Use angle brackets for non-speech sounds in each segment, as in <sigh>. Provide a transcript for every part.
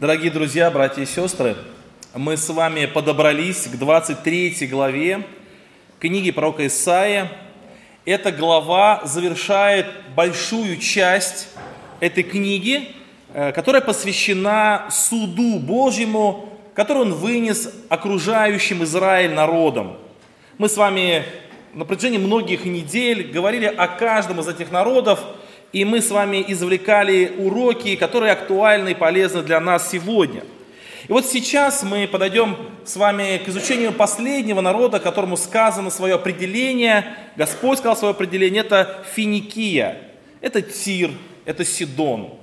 Дорогие друзья, братья и сестры, мы с вами подобрались к 23 главе книги пророка Исаия. Эта глава завершает большую часть этой книги, э, которая посвящена суду Божьему, который он вынес окружающим Израиль народом. Мы с вами на протяжении многих недель говорили о каждом из этих народов – и мы с вами извлекали уроки, которые актуальны и полезны для нас сегодня. И вот сейчас мы подойдем с вами к изучению последнего народа, которому сказано свое определение, Господь сказал свое определение, это Финикия, это Тир, это Сидон.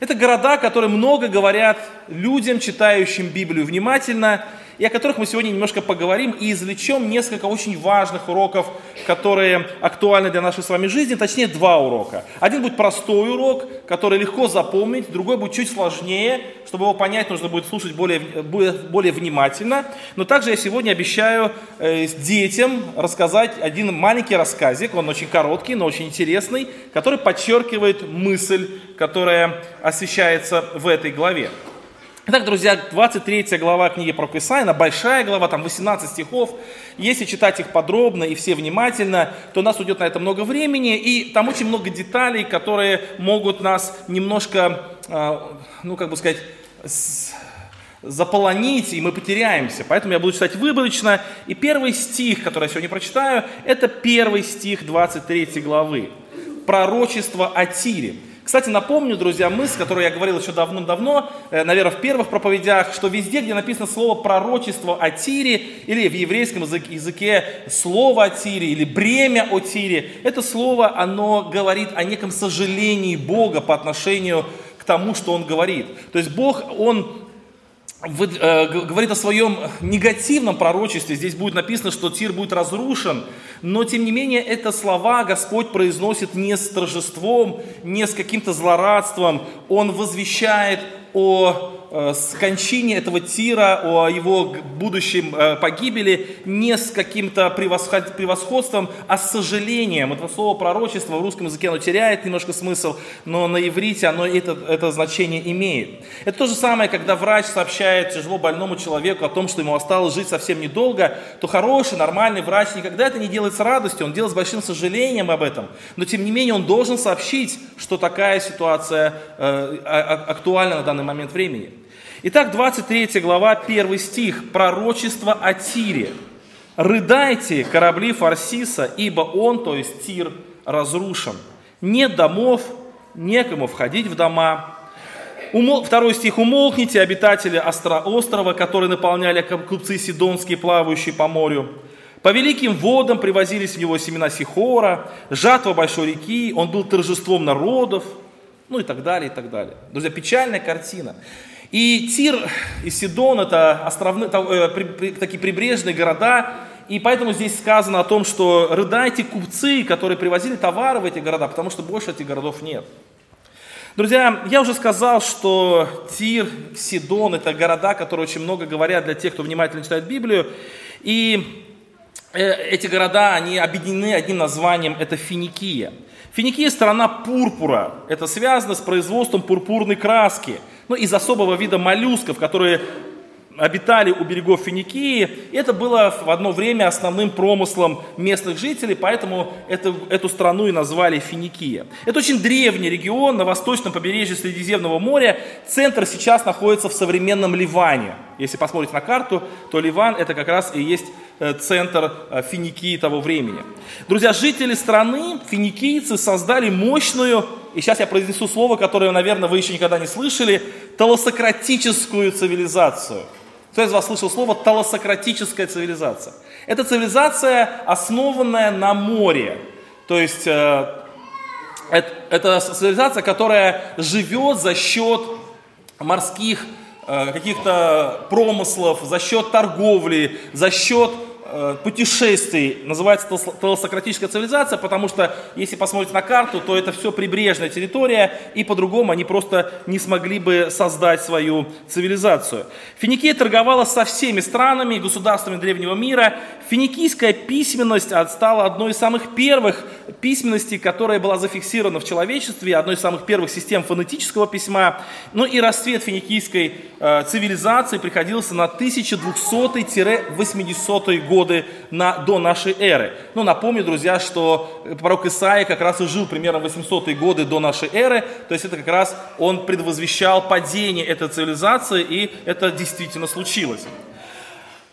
Это города, которые много говорят людям, читающим Библию внимательно, и о которых мы сегодня немножко поговорим и извлечем несколько очень важных уроков, которые актуальны для нашей с вами жизни, точнее два урока. Один будет простой урок, который легко запомнить, другой будет чуть сложнее, чтобы его понять, нужно будет слушать более, более внимательно. Но также я сегодня обещаю э, детям рассказать один маленький рассказик, он очень короткий, но очень интересный, который подчеркивает мысль, которая освещается в этой главе. Итак, друзья, 23 глава книги про Исаия, большая глава, там 18 стихов. Если читать их подробно и все внимательно, то у нас уйдет на это много времени, и там очень много деталей, которые могут нас немножко, а, ну, как бы сказать, заполонить, и мы потеряемся. Поэтому я буду читать выборочно. И первый стих, который я сегодня прочитаю, это первый стих 23 главы. Пророчество о Тире. Кстати, напомню, друзья, мысль, которую я говорил еще давно-давно, э, наверное, в первых проповедях, что везде, где написано слово пророчество о Тире, или в еврейском языке слово о Тире, или бремя о Тире, это слово, оно говорит о неком сожалении Бога по отношению к тому, что Он говорит. То есть Бог, Он Э, говорит о своем негативном пророчестве. Здесь будет написано, что Тир будет разрушен. Но, тем не менее, это слова Господь произносит не с торжеством, не с каким-то злорадством. Он возвещает о с кончине этого Тира, о его будущем э, погибели не с каким-то превосходством, а с сожалением. Это слово пророчество в русском языке оно теряет немножко смысл, но на иврите оно это, это значение имеет. Это то же самое, когда врач сообщает тяжело больному человеку о том, что ему осталось жить совсем недолго, то хороший, нормальный врач никогда это не делает с радостью, он делает с большим сожалением об этом. Но тем не менее он должен сообщить, что такая ситуация э, актуальна на данный момент времени. Итак, 23 глава, 1 стих, пророчество о Тире. «Рыдайте, корабли Фарсиса, ибо он, то есть Тир, разрушен. Нет домов, некому входить в дома». Второй стих. «Умолкните, обитатели острова, которые наполняли купцы Сидонские, плавающие по морю. По великим водам привозились в него семена Сихора, жатва большой реки, он был торжеством народов, ну и так далее, и так далее. Друзья, печальная картина. И Тир и Сидон это островные, э, такие прибрежные города, и поэтому здесь сказано о том, что рыдайте купцы, которые привозили товары в эти города, потому что больше этих городов нет. Друзья, я уже сказал, что Тир, Сидон – это города, которые очень много говорят для тех, кто внимательно читает Библию. И э, эти города, они объединены одним названием – это Финикия. Финикия – страна пурпура. Это связано с производством пурпурной краски – ну, из особого вида моллюсков, которые обитали у берегов Финикии. Это было в одно время основным промыслом местных жителей, поэтому это, эту страну и назвали Финикия. Это очень древний регион на восточном побережье Средиземного моря. Центр сейчас находится в современном Ливане. Если посмотреть на карту, то Ливан это как раз и есть центр э, Финикии того времени. Друзья, жители страны, финикийцы, создали мощную, и сейчас я произнесу слово, которое, наверное, вы еще никогда не слышали, талосократическую цивилизацию. Кто из вас слышал слово талосократическая цивилизация? Это цивилизация, основанная на море. То есть э, это, это цивилизация, которая живет за счет морских э, каких-то промыслов, за счет торговли, за счет э, путешествий называется телосократическая цивилизация, потому что если посмотреть на карту, то это все прибрежная территория, и по-другому они просто не смогли бы создать свою цивилизацию. Финикия торговала со всеми странами, государствами древнего мира. Финикийская письменность стала одной из самых первых письменностей, которая была зафиксирована в человечестве, одной из самых первых систем фонетического письма. Ну и расцвет финикийской э, цивилизации приходился на 1200-80-е годы на, до нашей эры. Ну, напомню, друзья, что пророк Исаия как раз и жил примерно 800-е годы до нашей эры, то есть это как раз он предвозвещал падение этой цивилизации, и это действительно случилось.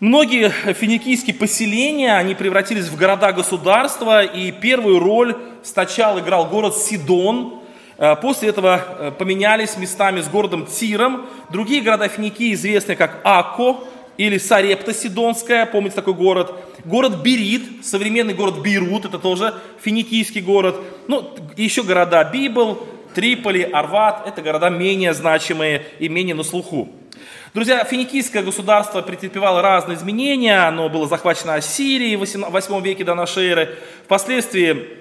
Многие финикийские поселения, они превратились в города-государства, и первую роль сначала играл город Сидон, э, после этого э, поменялись местами с городом Тиром. Другие города Финикии известны как Ако или Сарепта Сидонская, помните такой город. Город Берит, современный город Бейрут, это тоже финикийский город. Ну, еще города Библ, Триполи, Арват, это города менее значимые и менее на слуху. Друзья, финикийское государство претерпевало разные изменения. Оно было захвачено Ассирией в 8 веке до нашей эры. Впоследствии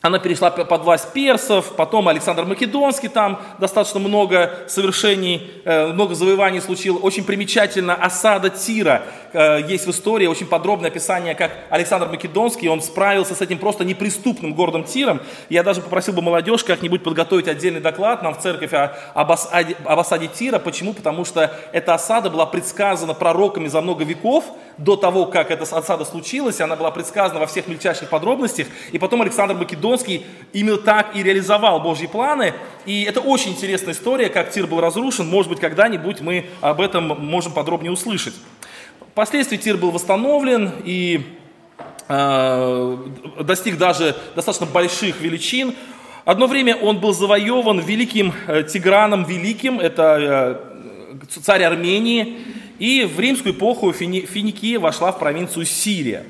она перешла под власть персов, потом Александр Македонский там достаточно много совершений, э, много завоеваний случил. Очень примечательно осада Тира. Э, есть в истории очень подробное описание, как Александр Македонский, он справился с этим просто неприступным городом Тиром. Я даже попросил бы молодежь как-нибудь подготовить отдельный доклад нам в церковь об осаде, об осаде Тира. Почему? Потому что эта осада была предсказана пророками за много веков, до того, как эта осада случилась, она была предсказана во всех мельчайших подробностях, и потом Александр Македонский именно так и реализовал Божьи планы, и это очень интересная история, как Тир был разрушен, может быть, когда-нибудь мы об этом можем подробнее услышать. Впоследствии Тир был восстановлен и э, достиг даже достаточно больших величин. Одно время он был завоеван великим э, Тиграном Великим, это э, царь Армении, и в римскую эпоху Финикия вошла в провинцию Сирия.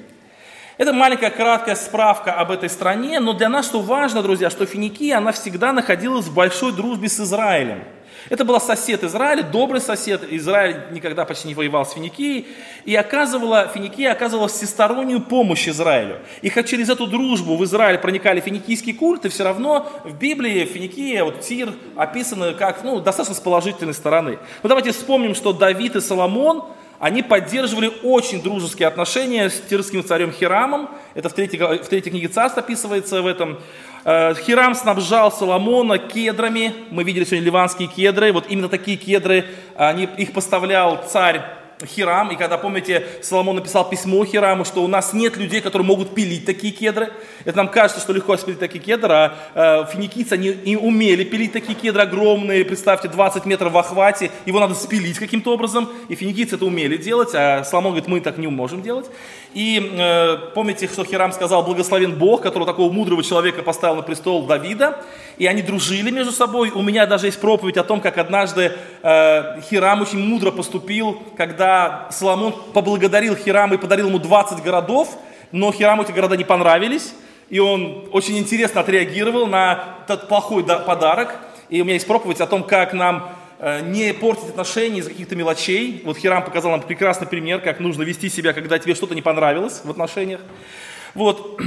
Это маленькая краткая справка об этой стране, но для нас что важно, друзья, что Финикия, она всегда находилась в большой дружбе с Израилем – это был сосед Израиля, добрый сосед. Израиль никогда почти не воевал с Финикией. И оказывала, Финикия оказывала всестороннюю помощь Израилю. И хоть через эту дружбу в Израиль проникали финикийские культы, все равно в Библии Финикия, вот Тир описаны как, ну, достаточно с положительной стороны. Но давайте вспомним, что Давид и Соломон, они поддерживали очень дружеские отношения с тирским царем Хирамом. Это в третьей, в третьей книге царств описывается в этом. Э, Хирам снабжал Соломона кедрами. Мы видели сегодня ливанские кедры. Вот именно такие кедры, они, их поставлял царь Хирам, и когда, помните, Соломон написал письмо Хираму, что у нас нет людей, которые могут пилить такие кедры. Это нам кажется, что легко спилить такие кедры, а э, финикийцы, они не умели пилить такие кедры огромные, представьте, 20 метров в охвате, его надо спилить каким-то образом, и финикийцы это умели делать, а Соломон говорит, мы так не можем делать. И э, помните, что Хирам сказал, благословен Бог, который такого мудрого человека поставил на престол Давида, и они дружили между собой. У меня даже есть проповедь о том, как однажды э, Хирам очень мудро поступил, когда Соломон поблагодарил Хирама и подарил ему 20 городов, но Хираму эти города не понравились, и он очень интересно отреагировал на этот плохой подарок. И у меня есть проповедь о том, как нам Э, не портить отношения из-за каких-то мелочей. Вот Хирам показал нам прекрасный пример, как нужно вести себя, когда тебе что-то не понравилось в отношениях. Вот.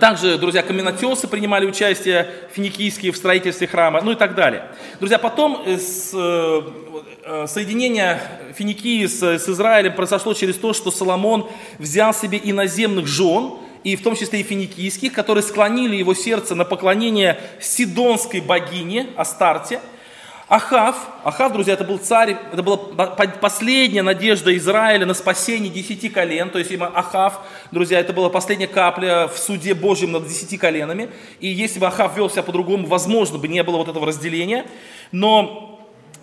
Также, друзья, каменотесы принимали участие финикийские в строительстве храма, ну и так далее. Друзья, потом с, э, соединение Финикии с, с Израилем произошло через то, что Соломон взял себе иноземных жен, и в том числе и финикийских, которые склонили его сердце на поклонение сидонской богине Астарте – Ахав, Ахав, друзья, это был царь, это была последняя надежда Израиля на спасение десяти колен, то есть именно Ахав, друзья, это была последняя капля в суде Божьем над десяти коленами, и если бы Ахав вел себя по-другому, возможно бы не было вот этого разделения, но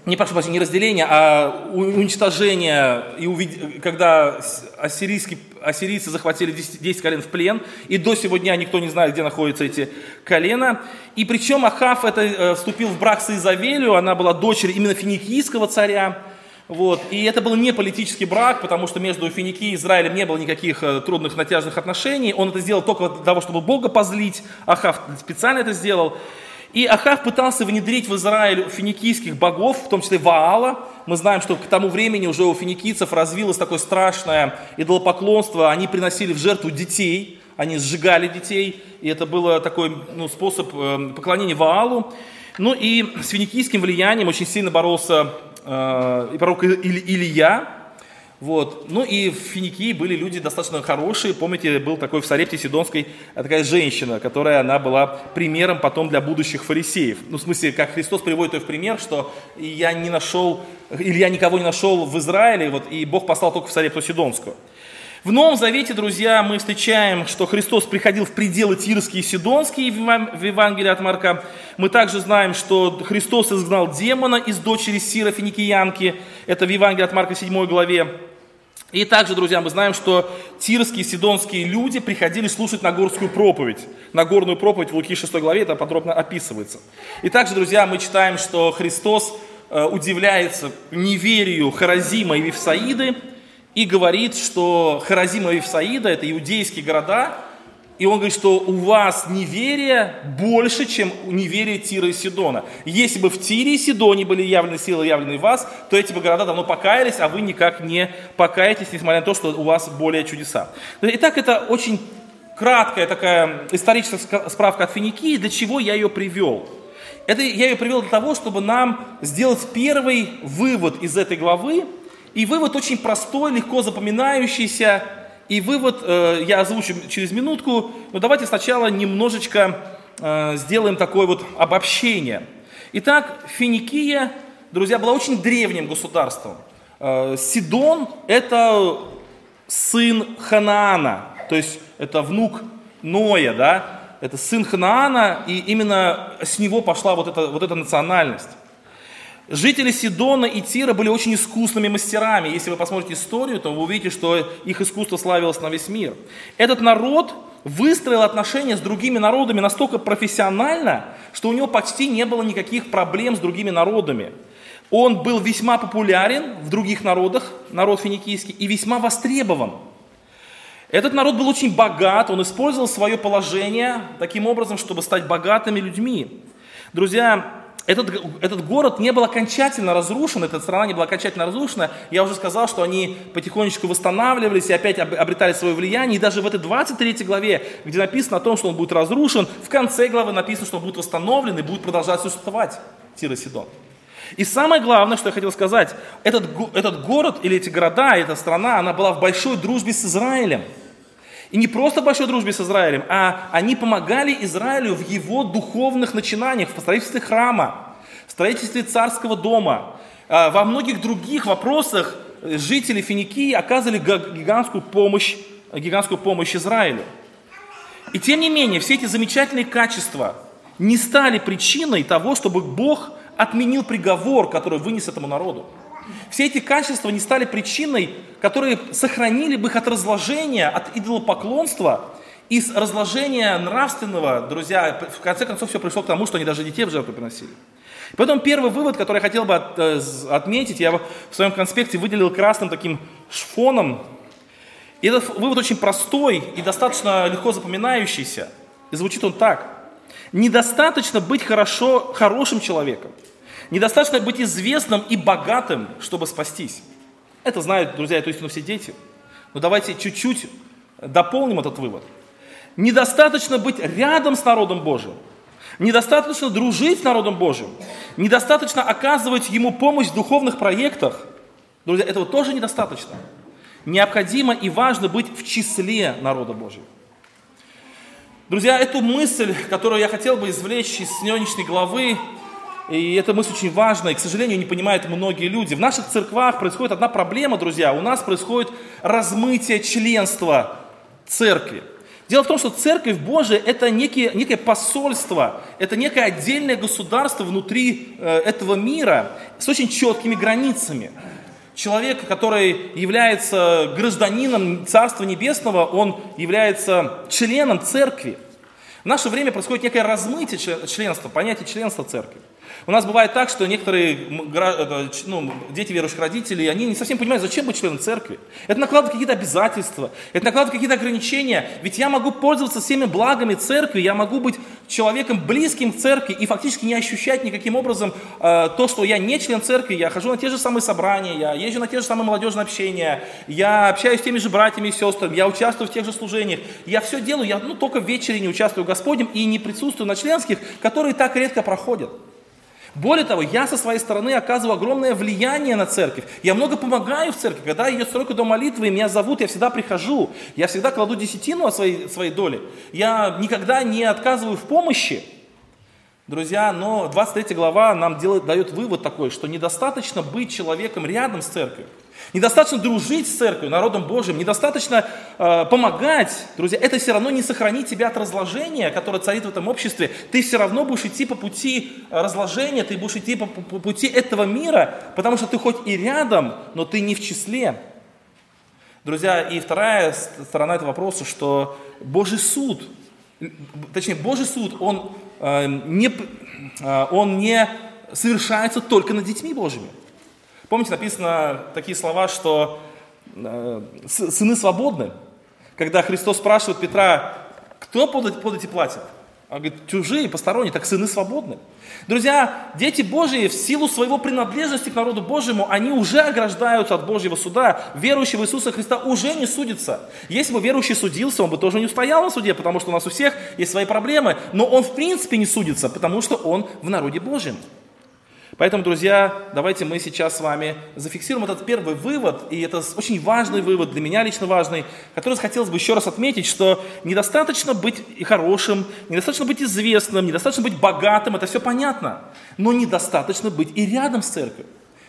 не прошу прощения, не разделение, а уничтожение, и увид... когда ассирийский, ассирийцы захватили 10, 10 колен в плен, и до сегодня никто не знает, где находятся эти колена. И причем Ахав это, э, вступил в брак с Изавелью, она была дочерью именно финикийского царя, вот. И это был не политический брак, потому что между Финикией и Израилем не было никаких э, трудных натяжных отношений. Он это сделал только для того, чтобы Бога позлить. Ахав специально это сделал. И Ахав пытался внедрить в Израиль финикийских богов, в том числе Ваала. Мы знаем, что к тому времени уже у финикийцев развилось такое страшное идолопоклонство. Они приносили в жертву детей, они сжигали детей, и это был такой ну, способ э, поклонения Ваалу. Ну и с финикийским влиянием очень сильно боролся э, и пророк Илья, вот. Ну и в Финикии были люди достаточно хорошие. Помните, был такой в Сарепте Сидонской такая женщина, которая она была примером потом для будущих фарисеев. Ну, в смысле, как Христос приводит ее в пример, что я не нашел, или я никого не нашел в Израиле, вот, и Бог послал только в Сарепту Сидонскую. В Новом Завете, друзья, мы встречаем, что Христос приходил в пределы Тирские и Сидонские в Евангелии от Марка. Мы также знаем, что Христос изгнал демона из дочери Сира Финикиянки. Это в Евангелии от Марка 7 главе. И также, друзья, мы знаем, что тирские, сидонские люди приходили слушать Нагорскую проповедь. Нагорную проповедь в Луки 6 главе это подробно описывается. И также, друзья, мы читаем, что Христос э, удивляется неверию Харазима и Вифсаиды и говорит, что Харазима и Вифсаида – это иудейские города, и он говорит, что у вас неверие больше, чем неверие Тира и Сидона. Если бы в Тире и Сидоне были явлены силы, явлены вас, то эти бы города давно покаялись, а вы никак не покаетесь, несмотря на то, что у вас более чудеса. Итак, это очень краткая такая историческая справка от Финикии, для чего я ее привел. Это я ее привел для того, чтобы нам сделать первый вывод из этой главы. И вывод очень простой, легко запоминающийся, и вывод э, я озвучу через минутку, но давайте сначала немножечко э, сделаем такое вот обобщение. Итак, Финикия, друзья, была очень древним государством. Э, Сидон – это сын Ханаана, то есть это внук Ноя, да, это сын Ханаана, и именно с него пошла вот эта, вот эта национальность. Жители Сидона и Тира были очень искусными мастерами. Если вы посмотрите историю, то вы увидите, что их искусство славилось на весь мир. Этот народ выстроил отношения с другими народами настолько профессионально, что у него почти не было никаких проблем с другими народами. Он был весьма популярен в других народах, народ финикийский, и весьма востребован. Этот народ был очень богат, он использовал свое положение таким образом, чтобы стать богатыми людьми. Друзья, этот, этот город не был окончательно разрушен, эта страна не была окончательно разрушена. Я уже сказал, что они потихонечку восстанавливались и опять обретали свое влияние. И даже в этой 23 главе, где написано о том, что он будет разрушен, в конце главы написано, что он будет восстановлен и будет продолжать существовать, Тир и. И самое главное, что я хотел сказать, этот, этот город или эти города, эта страна, она была в большой дружбе с Израилем. И не просто большой дружбе с Израилем, а они помогали Израилю в его духовных начинаниях, в строительстве храма, в строительстве царского дома. А, во многих других вопросах жители Финикии оказывали гигантскую помощь, гигантскую помощь Израилю. И тем не менее, все эти замечательные качества не стали причиной того, чтобы Бог отменил приговор, который вынес этому народу. Все эти качества не стали причиной, которые сохранили бы их от разложения, от идолопоклонства, из разложения нравственного, друзья, в конце концов все пришло к тому, что они даже детей в жертву приносили. Потом первый вывод, который я хотел бы от, э, отметить, я в своем конспекте выделил красным таким фоном. И этот вывод очень простой и достаточно легко запоминающийся. И звучит он так. Недостаточно быть хорошо, хорошим человеком. Недостаточно быть известным и богатым, чтобы спастись. Это знают, друзья, эту истину все дети. Но давайте чуть-чуть дополним этот вывод. Недостаточно быть рядом с народом Божьим. Недостаточно дружить с народом Божьим. Недостаточно оказывать ему помощь в духовных проектах. Друзья, этого тоже недостаточно. Необходимо и важно быть в числе народа Божьего. Друзья, эту мысль, которую я хотел бы извлечь из сегодняшней главы, и эта мысль очень важная, и, к сожалению, не понимают многие люди. В наших церквах происходит одна проблема, друзья. У нас происходит размытие членства церкви. Дело в том, что церковь Божия – это некие, некое посольство, это некое отдельное государство внутри э, этого мира с очень четкими границами. Человек, который является гражданином Царства Небесного, он является членом церкви. В наше время происходит некое размытие членства, понятие членства церкви. У нас бывает так, что некоторые ну, дети верующих родителей, они не совсем понимают, зачем быть членом церкви. Это накладывает какие-то обязательства, это накладывает какие-то ограничения. Ведь я могу пользоваться всеми благами церкви, я могу быть человеком близким к церкви и фактически не ощущать никаким образом э, то, что я не член церкви, я хожу на те же самые собрания, я езжу на те же самые молодежные общения, я общаюсь с теми же братьями и сестрами, я участвую в тех же служениях. Я все делаю, я ну, только в вечере не участвую в Господнем и не присутствую на членских, которые так редко проходят. Более того, я со своей стороны оказываю огромное влияние на церковь. Я много помогаю в церкви. Когда идет стройка до молитвы, и меня зовут, я всегда прихожу. Я всегда кладу десятину от своей, своей доли. Я никогда не отказываю в помощи. Друзья, но 23 глава нам делает, дает вывод такой, что недостаточно быть человеком рядом с церковью. Недостаточно дружить с церковью, народом Божьим, недостаточно э, помогать, друзья. Это все равно не сохранит тебя от разложения, которое царит в этом обществе. Ты все равно будешь идти по пути разложения, ты будешь идти по, по, по пути этого мира, потому что ты хоть и рядом, но ты не в числе. Друзья, и вторая сторона этого вопроса, что Божий суд, точнее Божий суд, он, э, не, э, он не совершается только над детьми Божьими. Помните, написано такие слова, что э, сыны свободны. Когда Христос спрашивает Петра, кто подати платит? Он говорит, чужие, посторонние, так сыны свободны. Друзья, дети Божьи в силу своего принадлежности к народу Божьему, они уже ограждаются от Божьего суда. Верующий в Иисуса Христа уже не судится. Если бы верующий судился, он бы тоже не устоял на суде, потому что у нас у всех есть свои проблемы. Но он в принципе не судится, потому что он в народе Божьем. Поэтому, друзья, давайте мы сейчас с вами зафиксируем этот первый вывод, и это очень важный вывод, для меня лично важный, который хотелось бы еще раз отметить, что недостаточно быть хорошим, недостаточно быть известным, недостаточно быть богатым, это все понятно, но недостаточно быть и рядом с церковью.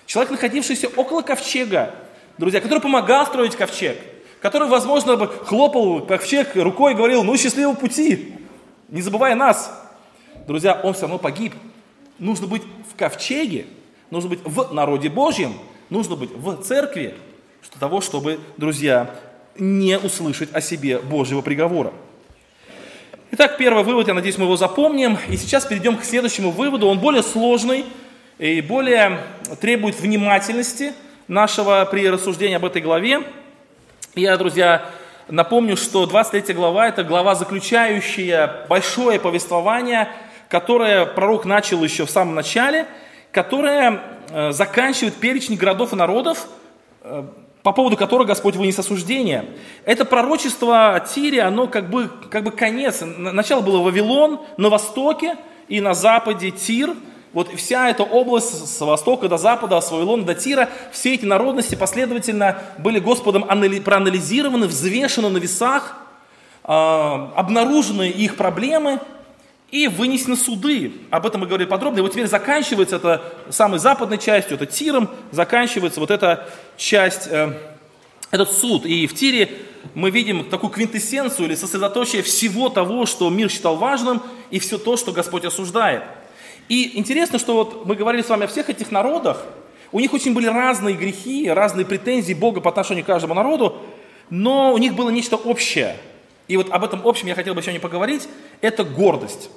Человек, находившийся около ковчега, друзья, который помогал строить ковчег, который, возможно, бы хлопал ковчег рукой и говорил, ну, счастливого пути, не забывая нас. Друзья, он все равно погиб. Нужно быть в ковчеге, нужно быть в народе Божьем, нужно быть в церкви, для того, чтобы, друзья, не услышать о себе Божьего приговора. Итак, первый вывод, я надеюсь, мы его запомним. И сейчас перейдем к следующему выводу. Он более сложный и более требует внимательности нашего при рассуждении об этой главе. Я, друзья, напомню, что 23 глава – это глава, заключающая большое повествование – которое пророк начал еще в самом начале, которое э, заканчивает перечень городов и народов, э, по поводу которого Господь вынес осуждение. Это пророчество Тире, оно как бы, как бы конец. Начало было Вавилон на востоке и на западе Тир. Вот вся эта область с востока до запада, с Вавилона до Тира, все эти народности последовательно были Господом проанализированы, взвешены на весах, а, обнаружены их проблемы – и вынесены суды. Об этом мы говорили подробно. И вот теперь заканчивается это самой западной частью, это Тиром, заканчивается вот эта часть, э, этот суд. И в Тире мы видим такую квинтэссенцию или сосредоточие всего того, что мир считал важным, и все то, что Господь осуждает. И интересно, что вот мы говорили с вами о всех этих народах, у них очень были разные грехи, разные претензии Бога по отношению к каждому народу, но у них было нечто общее. И вот об этом общем я хотел бы сегодня поговорить. Это гордость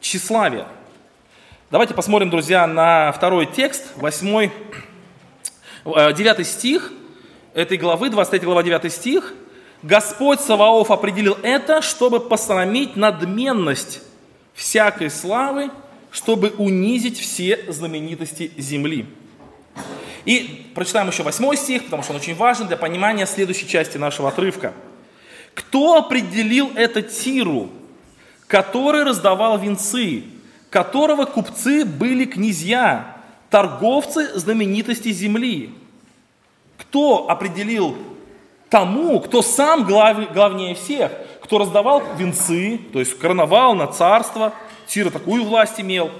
тщеславие. Давайте посмотрим, друзья, на второй текст, 8, 9 э, стих этой главы, 23 глава, 9 стих. «Господь Саваоф определил это, чтобы посрамить надменность всякой славы, чтобы унизить все знаменитости земли». И прочитаем еще 8 стих, потому что он очень важен для понимания следующей части нашего отрывка. «Кто определил это Тиру, который раздавал венцы, которого купцы были князья, торговцы знаменитости земли. Кто определил тому, кто сам глав, главнее всех, кто раздавал венцы, то есть карнавал на царство, Тира такую власть имел.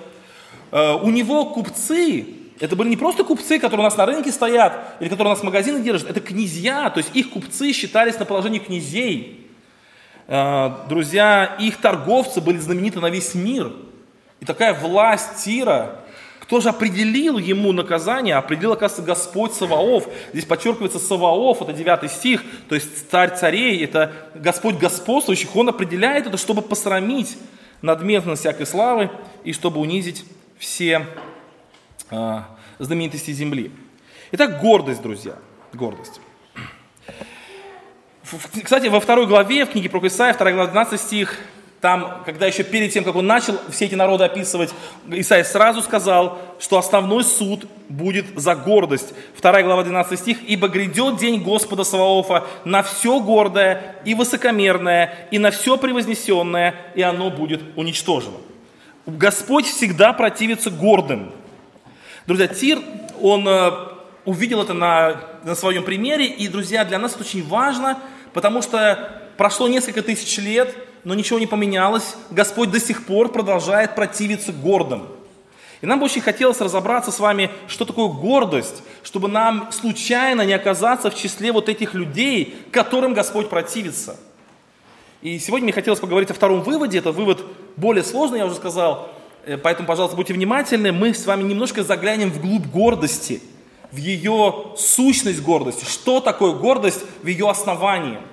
Э, у него купцы, это были не просто купцы, которые у нас на рынке стоят, или которые у нас магазины держат, это князья, то есть их купцы считались на положении князей. Э, друзья, их торговцы были знамениты на весь мир. И такая власть Тира, кто же определил ему наказание? Определил, оказывается, Господь Саваоф. Здесь подчеркивается Саваоф, это 9 стих, то есть царь царей, это Господь господствующих. Он определяет это, чтобы посрамить надменность всякой славы и чтобы унизить все э, знаменитости земли. Итак, гордость, друзья, гордость. Кстати, во второй главе, в книге про Исаия, 2 глава, 12 стих, там, когда еще перед тем, как он начал все эти народы описывать, Исаия сразу сказал, что основной суд будет за гордость. Вторая глава 12 стих. «Ибо грядет день Господа Саваофа на все гордое и высокомерное, и на все превознесенное, и оно будет уничтожено». Господь всегда противится гордым. Друзья, Тир, он э, увидел это на, на своем примере, и, друзья, для нас это очень важно, потому что прошло несколько тысяч лет, но ничего не поменялось. Господь до сих пор продолжает противиться гордым. И нам бы очень хотелось разобраться с вами, что такое гордость, чтобы нам случайно не оказаться в числе вот этих людей, которым Господь противится. И сегодня мне хотелось поговорить о втором выводе. Это вывод более сложный, я уже сказал. Э, поэтому, пожалуйста, будьте внимательны. Мы с вами немножко заглянем вглубь гордости, в ее сущность гордости. Что такое гордость в ее основании –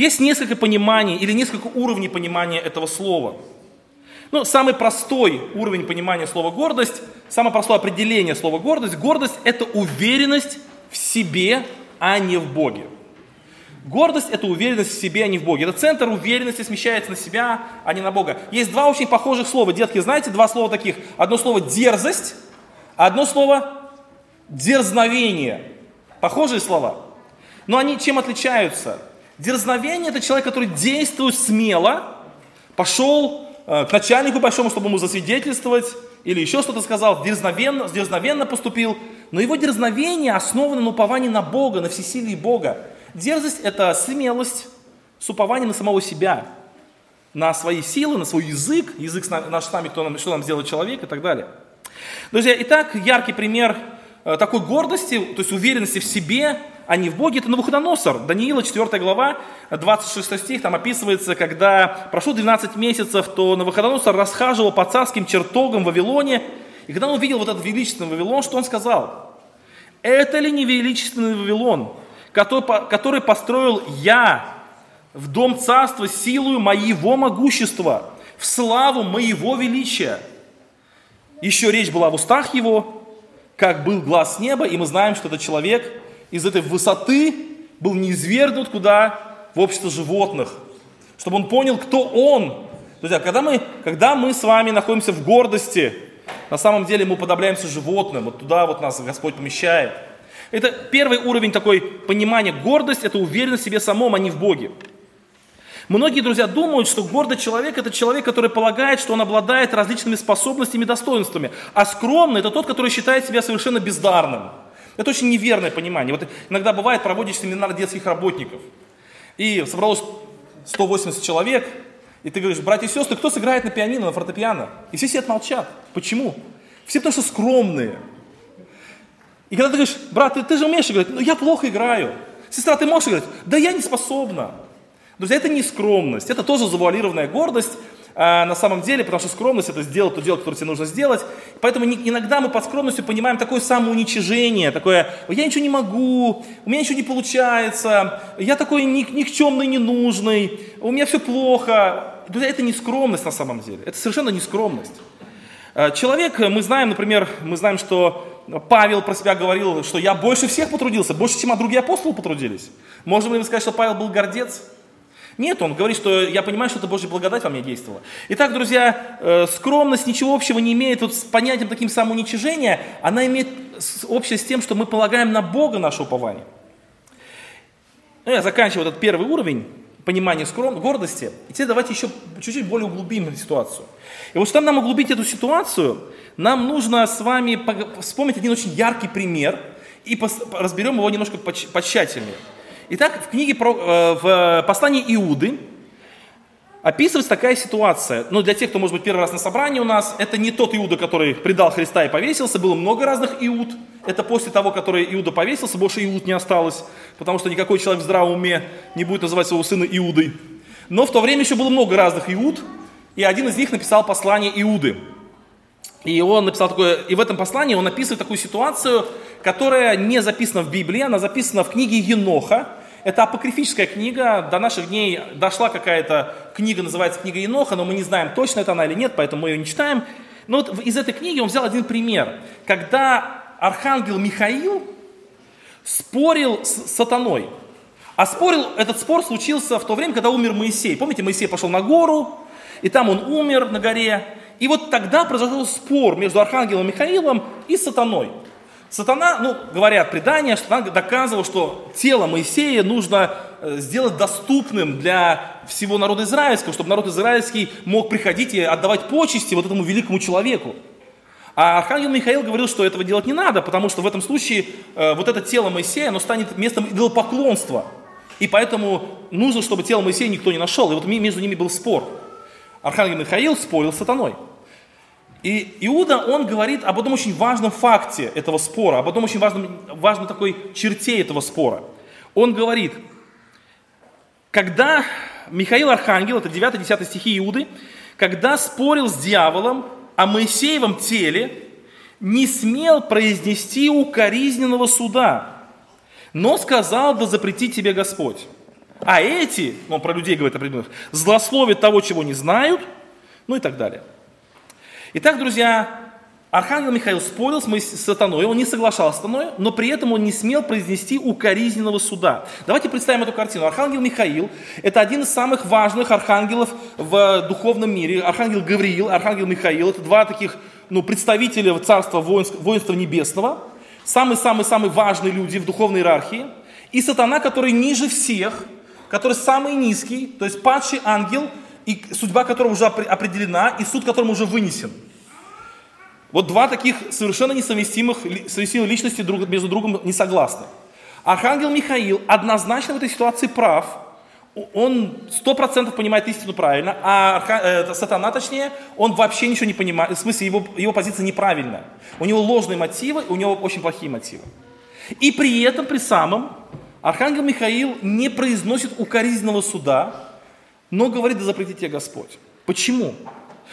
есть несколько пониманий или несколько уровней понимания этого слова. Ну, самый простой уровень понимания слова гордость, самое простое определение слова гордость. Гордость – это уверенность в себе, а не в Боге. Гордость – это уверенность в себе, а не в Боге. Это центр уверенности смещается на себя, а не на Бога. Есть два очень похожих слова. Детки, знаете, два слова таких. Одно слово «дерзость», а одно слово «дерзновение». Похожие слова. Но они чем отличаются? Дерзновение – это человек, который действует смело, пошел э, к начальнику большому, чтобы ему засвидетельствовать, или еще что-то сказал, дерзновенно, дерзновенно поступил. Но его дерзновение основано на уповании на Бога, на всесилии Бога. Дерзость – это смелость с упованием на самого себя, на свои силы, на свой язык, язык наш с нами, кто нам, что нам сделал человек и так далее. Друзья, итак, яркий пример такой гордости, то есть уверенности в себе, а не в Боге, это Навуходоносор. Даниила, 4 глава, 26 стих, там описывается, когда прошло 12 месяцев, то Навуходоносор расхаживал по царским чертогам в Вавилоне, и когда он увидел вот этот величественный Вавилон, что он сказал? Это ли не величественный Вавилон, который, который построил я в дом царства силою моего могущества, в славу моего величия? Еще речь была в устах его, как был глаз неба, и мы знаем, что этот человек из этой высоты был низвергнут куда? В общество животных. Чтобы он понял, кто он. Друзья, когда мы, когда мы с вами находимся в гордости, на самом деле мы подобляемся животным. Вот туда вот нас Господь помещает. Это первый уровень такой понимания. Гордость – это уверенность в себе самом, а не в Боге. Многие, друзья, думают, что гордый человек – это человек, который полагает, что он обладает различными способностями и достоинствами. А скромный – это тот, который считает себя совершенно бездарным. Это очень неверное понимание. Вот иногда бывает, проводишь семинар детских работников, и собралось 180 человек, и ты говоришь, братья и сестры, кто сыграет на пианино, на фортепиано? И все сидят молчат. Почему? Все потому что скромные. И когда ты говоришь, брат, ты, ты же умеешь играть, ну я плохо играю. Сестра, ты можешь играть? Да я не способна. Друзья, это не скромность, это тоже завуалированная гордость, а, на самом деле, потому что скромность это сделать то дело, которое тебе нужно сделать. Поэтому иногда мы под скромностью понимаем такое самоуничижение, такое, я ничего не могу, у меня ничего не получается, я такой ник- никчемный, ненужный, у меня все плохо. Друзья, это не скромность на самом деле, это совершенно не скромность. А, человек, мы знаем, например, мы знаем, что Павел про себя говорил, что я больше всех потрудился, больше, чем другие апостолы потрудились. Можем ли мы сказать, что Павел был гордец? Нет, он говорит, что я понимаю, что это Божья благодать во мне действовала. Итак, друзья, э, скромность ничего общего не имеет вот с понятием таким самоуничижения, она имеет общее с тем, что мы полагаем на Бога наше упование. Ну, я заканчиваю этот первый уровень понимания скром... гордости. И теперь давайте еще чуть-чуть более углубим ситуацию. И вот чтобы нам углубить эту ситуацию, нам нужно с вами вспомнить один очень яркий пример и разберем его немножко потщательнее. Итак, в книге э, в послании Иуды описывается такая ситуация. Ну, для тех, кто, может быть, первый раз на собрании у нас, это не тот Иуда, который предал Христа и повесился. Было много разных Иуд. Это после того, который Иуда повесился, больше Иуд не осталось, потому что никакой человек в здравом уме не будет называть своего сына Иудой. Но в то время еще было много разных Иуд, и один из них написал послание Иуды. И он написал такое, и в этом послании он описывает такую ситуацию, которая не записана в Библии, она записана в книге Еноха, это апокрифическая книга, до наших дней дошла какая-то книга, называется книга Еноха, но мы не знаем, точно это она или нет, поэтому мы ее не читаем. Но вот из этой книги он взял один пример. Когда архангел Михаил спорил с сатаной. А спорил, этот спор случился в то время, когда умер Моисей. Помните, Моисей пошел на гору, и там он умер на горе. И вот тогда произошел спор между архангелом Михаилом и сатаной. Сатана, ну, говорят предания, сатана доказывал, что тело Моисея нужно э, сделать доступным для всего народа израильского, чтобы народ израильский мог приходить и отдавать почести вот этому великому человеку. А Архангел Михаил говорил, что этого делать не надо, потому что в этом случае э, вот это тело Моисея, оно станет местом идолопоклонства. И поэтому нужно, чтобы тело Моисея никто не нашел. И вот между ними был спор. Архангел Михаил спорил с сатаной. И Иуда, он говорит об одном очень важном факте этого спора, об одном очень важном, важной такой черте этого спора. Он говорит, когда Михаил Архангел, это 9-10 стихи Иуды, когда спорил с дьяволом о Моисеевом теле, не смел произнести укоризненного суда, но сказал, да запретит тебе Господь. А эти, он про людей говорит определенных, злословят того, чего не знают, ну и так далее. Итак, друзья, Архангел Михаил спорил с сатаной, он не соглашался с сатаной, но при этом он не смел произнести укоризненного суда. Давайте представим эту картину. Архангел Михаил – это один из самых важных архангелов в духовном мире. Архангел Гавриил, Архангел Михаил – это два таких ну, представителя царства воинства небесного, самые-самые-самые важные люди в духовной иерархии. И сатана, который ниже всех, который самый низкий, то есть падший ангел – и судьба которого уже определена, и суд которому уже вынесен. Вот два таких совершенно несовместимых совместимых личности друг, между другом не согласны. Архангел Михаил однозначно в этой ситуации прав. Он сто процентов понимает истину правильно, а э, сатана, точнее, он вообще ничего не понимает. В смысле, его, его позиция неправильная. У него ложные мотивы, у него очень плохие мотивы. И при этом, при самом, Архангел Михаил не произносит укоризненного суда, но говорит, да запретит тебе Господь. Почему?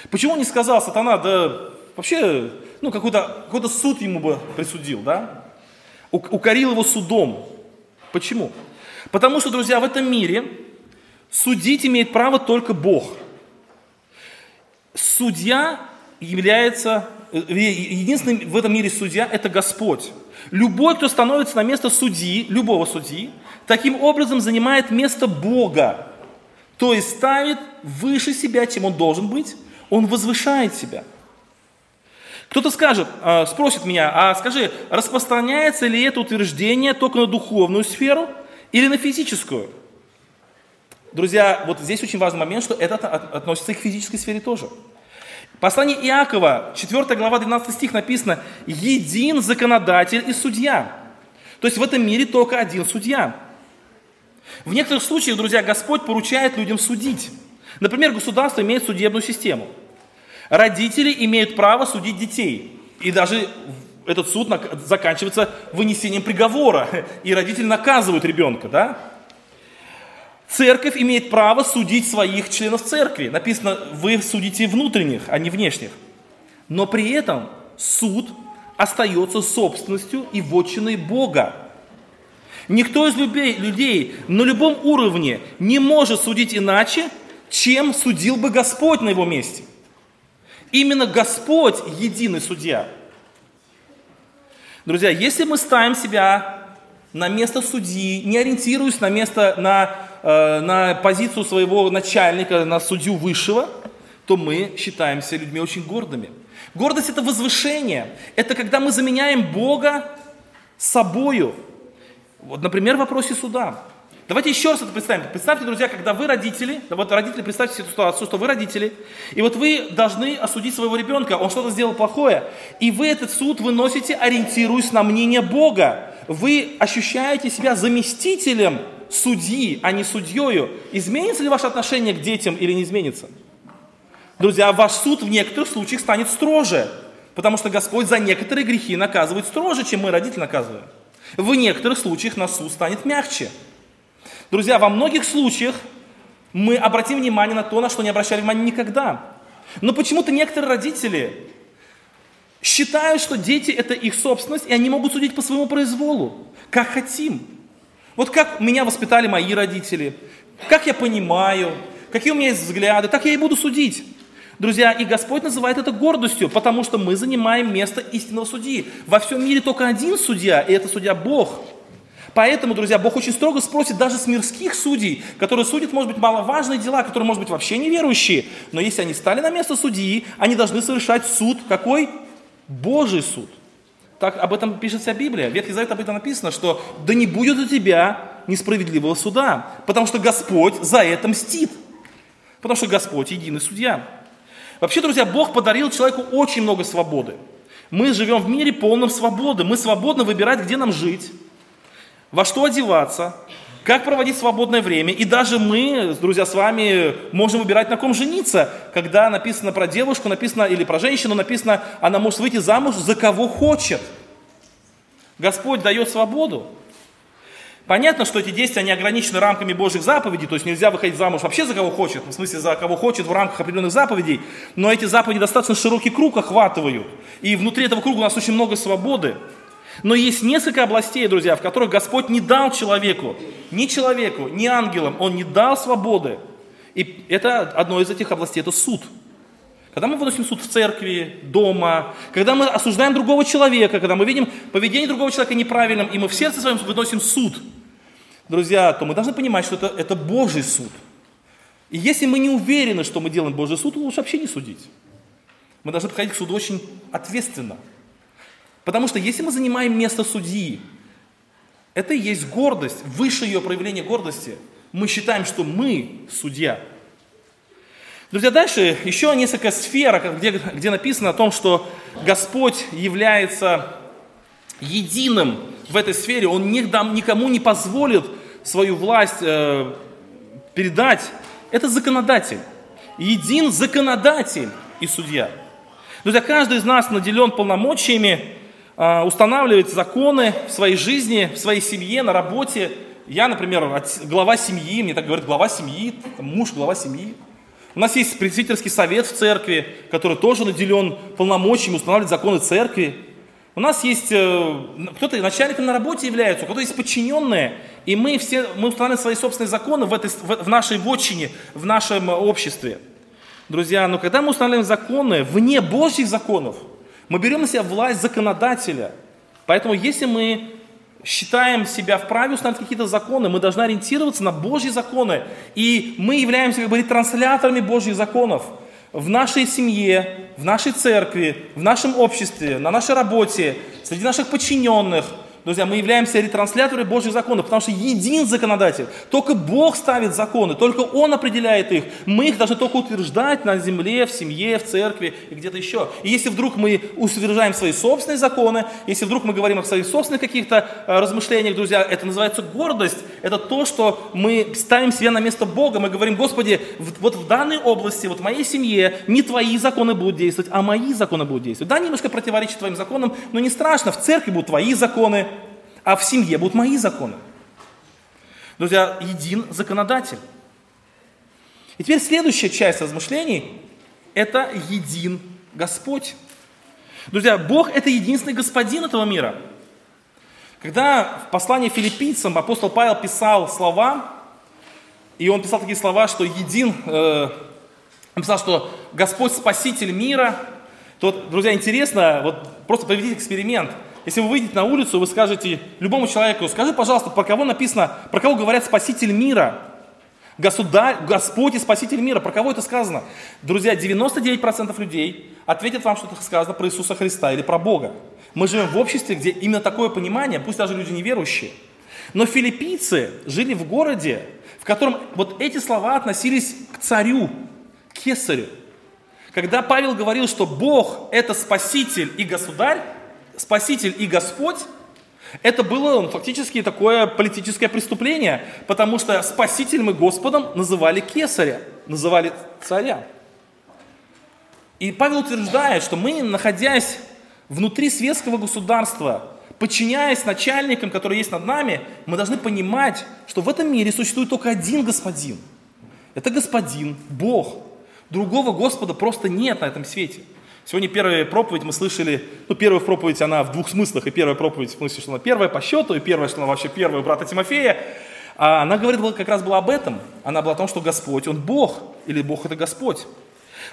Почему не сказал, сатана, да вообще, ну, какой-то какой суд ему бы присудил, да? Укорил его судом. Почему? Потому что, друзья, в этом мире судить имеет право только Бог. Судья является, э, единственный в этом мире судья – это Господь. Любой, кто становится на место судьи, любого судьи, таким образом занимает место Бога. То есть ставит выше себя, чем он должен быть, он возвышает себя. Кто-то скажет, а, спросит меня, а скажи, распространяется ли это утверждение только на духовную сферу или на физическую? Друзья, вот здесь очень важный момент, что это относится и к физической сфере тоже. Послание Иакова, 4 глава, 12 стих написано, «Един законодатель и судья». То есть в этом мире только один судья. В некоторых случаях, друзья, Господь поручает людям судить. Например, государство имеет судебную систему. Родители имеют право судить детей. И даже этот суд заканчивается вынесением приговора, <laughs> и родители наказывают ребенка, да? Церковь имеет право судить своих членов церкви. Написано, вы судите внутренних, а не внешних. Но при этом суд остается собственностью и вотчиной Бога. Никто из людей на любом уровне не может судить иначе, чем судил бы Господь на его месте. Именно Господь единый судья. Друзья, если мы ставим себя на место судьи, не ориентируясь на место, на, э, на позицию своего начальника, на судью высшего, то мы считаемся людьми очень гордыми. Гордость – это возвышение. Это когда мы заменяем Бога собою. Вот, например, в вопросе суда. Давайте еще раз это представим. Представьте, друзья, когда вы родители, вот родители, представьте себе ситуацию, что вы родители, и вот вы должны осудить своего ребенка, он что-то сделал плохое, и вы этот суд выносите, ориентируясь на мнение Бога. Вы ощущаете себя заместителем судьи, а не судьею. Изменится ли ваше отношение к детям или не изменится? Друзья, ваш суд в некоторых случаях станет строже, потому что Господь за некоторые грехи наказывает строже, чем мы, родители, наказываем. В некоторых случаях на суд станет мягче. Друзья, во многих случаях мы обратим внимание на то, на что не обращали внимания никогда. Но почему-то некоторые родители считают, что дети это их собственность, и они могут судить по своему произволу, как хотим. Вот как меня воспитали мои родители, как я понимаю, какие у меня есть взгляды, так я и буду судить. Друзья, и Господь называет это гордостью, потому что мы занимаем место истинного судьи. Во всем мире только один судья, и это судья Бог. Поэтому, друзья, Бог очень строго спросит даже с мирских судей, которые судят, может быть, маловажные дела, которые, может быть, вообще неверующие. Но если они стали на место судьи, они должны совершать суд. Какой? Божий суд. Так об этом пишет вся Библия. Ветхий Завет об этом написано, что да не будет у тебя несправедливого суда, потому что Господь за это мстит. Потому что Господь единый судья. Вообще, друзья, Бог подарил человеку очень много свободы. Мы живем в мире полном свободы. Мы свободно выбирать, где нам жить, во что одеваться, как проводить свободное время. И даже мы, друзья, с вами можем выбирать, на ком жениться. Когда написано про девушку, написано, или про женщину, написано, она может выйти замуж за кого хочет. Господь дает свободу. Понятно, что эти действия не ограничены рамками Божьих заповедей, то есть нельзя выходить замуж вообще за кого хочет, в смысле за кого хочет в рамках определенных заповедей, но эти заповеди достаточно широкий круг охватывают, и внутри этого круга у нас очень много свободы. Но есть несколько областей, друзья, в которых Господь не дал человеку, ни человеку, ни ангелам, Он не дал свободы. И это одно из этих областей, это суд. Когда мы выносим суд в церкви, дома, когда мы осуждаем другого человека, когда мы видим поведение другого человека неправильным, и мы в сердце своем выносим суд – друзья, то мы должны понимать, что это, это Божий суд. И если мы не уверены, что мы делаем Божий суд, то лучше вообще не судить. Мы должны подходить к суду очень ответственно. Потому что если мы занимаем место судьи, это и есть гордость, высшее ее проявление гордости. Мы считаем, что мы судья. Друзья, дальше еще несколько сфер, где, где написано о том, что Господь является единым в этой сфере, Он никому не позволит свою власть э, передать. Это законодатель. Един законодатель и судья. Друзья, каждый из нас наделен полномочиями э, устанавливать законы в своей жизни, в своей семье, на работе. Я, например, глава семьи, мне так говорят, глава семьи, муж глава семьи. У нас есть пресвитерский совет в церкви, который тоже наделен полномочиями устанавливать законы церкви. У нас есть э, кто-то начальником на работе является, у кого-то есть подчиненные, и мы все, мы устанавливаем свои собственные законы в, этой, в, нашей вотчине, в нашем обществе. Друзья, но когда мы устанавливаем законы вне Божьих законов, мы берем на себя власть законодателя. Поэтому если мы считаем себя вправе установить какие-то законы, мы должны ориентироваться на Божьи законы. И мы являемся как бы ретрансляторами Божьих законов в нашей семье, в нашей церкви, в нашем обществе, на нашей работе, среди наших подчиненных – Друзья, мы являемся ретрансляторами Божьих законов, потому что един законодатель. Только Бог ставит законы, только Он определяет их. Мы их должны только утверждать на земле, в семье, в церкви и где-то еще. И если вдруг мы утверждаем свои собственные законы, если вдруг мы говорим о своих собственных каких-то э, размышлениях, друзья, это называется гордость. Это то, что мы ставим себя на место Бога. Мы говорим, Господи, вот в данной области, вот в моей семье не Твои законы будут действовать, а мои законы будут действовать. Да, немножко противоречит Твоим законам, но не страшно, в церкви будут Твои законы, а в семье будут мои законы. Друзья, един законодатель. И теперь следующая часть размышлений – это един Господь. Друзья, Бог – это единственный господин этого мира. Когда в послании филиппийцам апостол Павел писал слова, и он писал такие слова, что един, э, писал, что Господь Спаситель мира, то, друзья, интересно, вот просто проведите эксперимент – если вы выйдете на улицу, вы скажете любому человеку, скажи, пожалуйста, про кого написано, про кого говорят Спаситель мира? Государь, Господь и Спаситель мира. Про кого это сказано? Друзья, 99% людей ответят вам, что это сказано про Иисуса Христа или про Бога. Мы живем в обществе, где именно такое понимание, пусть даже люди неверующие. Но филиппийцы жили в городе, в котором вот эти слова относились к царю, к кесарю. Когда Павел говорил, что Бог – это Спаситель и Государь, Спаситель и Господь, это было ну, фактически такое политическое преступление, потому что Спасителем и Господом называли кесаря, называли царя. И Павел утверждает, что мы, находясь внутри светского государства, подчиняясь начальникам, которые есть над нами, мы должны понимать, что в этом мире существует только один господин. Это господин, Бог. Другого Господа просто нет на этом свете. Сегодня первая проповедь мы слышали, ну, первая проповедь, она в двух смыслах, и первая проповедь, в смысле, что она первая по счету, и первая, что она вообще первая у брата Тимофея, а она говорит как раз была об этом. Она была о том, что Господь, Он Бог, или Бог это Господь.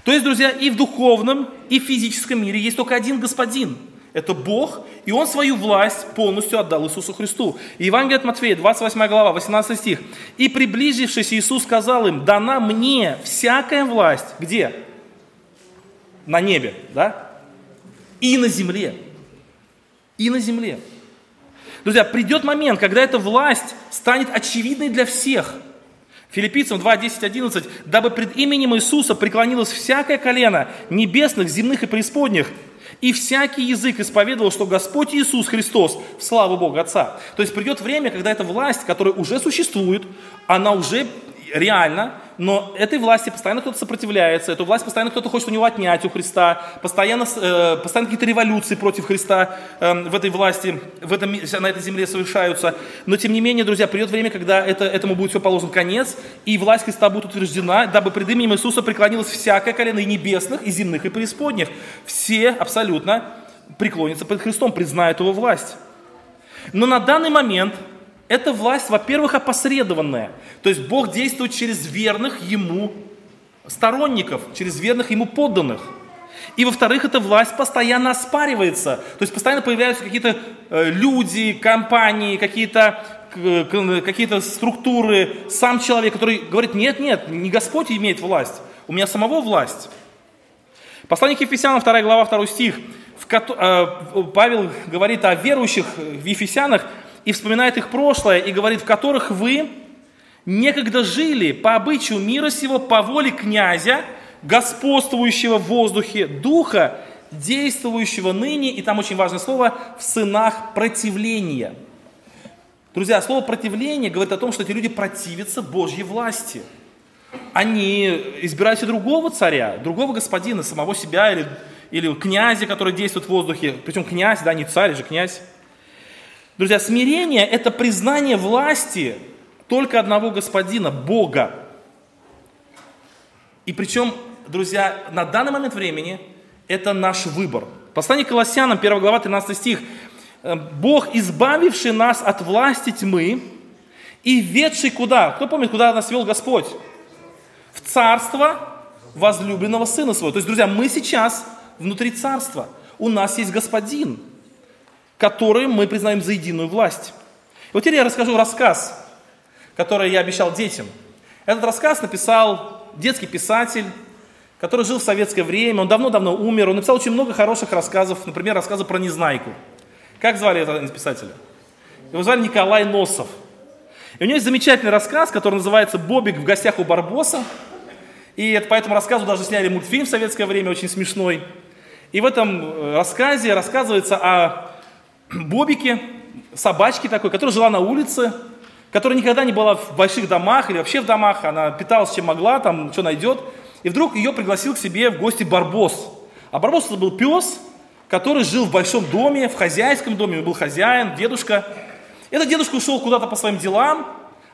То есть, друзья, и в духовном, и в физическом мире есть только один Господин. это Бог, и Он свою власть полностью отдал Иисусу Христу. И Евангелие от Матфея, 28 глава, 18 стих. «И приближившись, Иисус сказал им, дана мне всякая власть». Где? На небе, да? И на земле. И на земле. Друзья, придет момент, когда эта власть станет очевидной для всех. Филиппийцам 2, 10, 11. «Дабы пред именем Иисуса преклонилось всякое колено небесных, земных и преисподних, и всякий язык исповедовал, что Господь Иисус Христос, в славу Бога Отца. То есть придет время, когда эта власть, которая уже существует, она уже реально, но этой власти постоянно кто-то сопротивляется, эту власть постоянно кто-то хочет у него отнять у Христа, постоянно, э, постоянно какие-то революции против Христа э, в этой власти, в этом, на этой земле совершаются. Но тем не менее, друзья, придет время, когда это, этому будет все положен конец, и власть Христа будет утверждена, дабы пред именем Иисуса преклонилось всякое колено и небесных, и земных, и преисподних. Все абсолютно преклонятся пред Христом, признают его власть. Но на данный момент эта власть, во-первых, опосредованная. То есть Бог действует через верных Ему сторонников, через верных Ему подданных. И во-вторых, эта власть постоянно оспаривается. То есть постоянно появляются какие-то э, люди, компании, какие-то какие структуры, сам человек, который говорит, нет, нет, не Господь имеет власть, у меня самого власть. Послание к Ефесянам, 2 глава, 2 стих. Э, Павел говорит о верующих в Ефесянах, и вспоминает их прошлое, и говорит, в которых вы некогда жили по обычаю мира сего, по воле князя, господствующего в воздухе, духа, действующего ныне, и там очень важное слово, в сынах противления. Друзья, слово противление говорит о том, что эти люди противятся Божьей власти. Они избирают себе другого царя, другого господина, самого себя или, или князя, который действует в воздухе. Причем князь, да, не царь, же князь. Друзья, смирение – это признание власти только одного Господина, Бога. И причем, друзья, на данный момент времени это наш выбор. Послание к Колоссянам, 1 глава, 13 стих. «Э, «Бог, избавивший нас от власти тьмы и ведший куда?» Кто помнит, куда нас вел Господь? В царство возлюбленного Сына Своего. То есть, друзья, мы сейчас внутри царства. У нас есть Господин – которые мы признаем за единую власть. И вот теперь я расскажу рассказ, который я обещал детям. Этот рассказ написал детский писатель, который жил в советское время, он давно-давно умер, он написал очень много хороших рассказов, например, рассказы про Незнайку. Как звали этого писателя? Его звали Николай Носов. И у него есть замечательный рассказ, который называется «Бобик в гостях у Барбоса». И это, по этому рассказу даже сняли мультфильм в советское время, очень смешной. И в этом э, рассказе рассказывается о <clears throat> Бобике, собачке такой, которая жила на улице, которая никогда не была в больших домах или вообще в домах, она питалась чем могла, там что найдет. И вдруг ее пригласил к себе в гости Барбос. А Барбос это был пес, который жил в большом доме, в хозяйском доме, был хозяин, дедушка. Этот дедушка ушел куда-то по своим делам,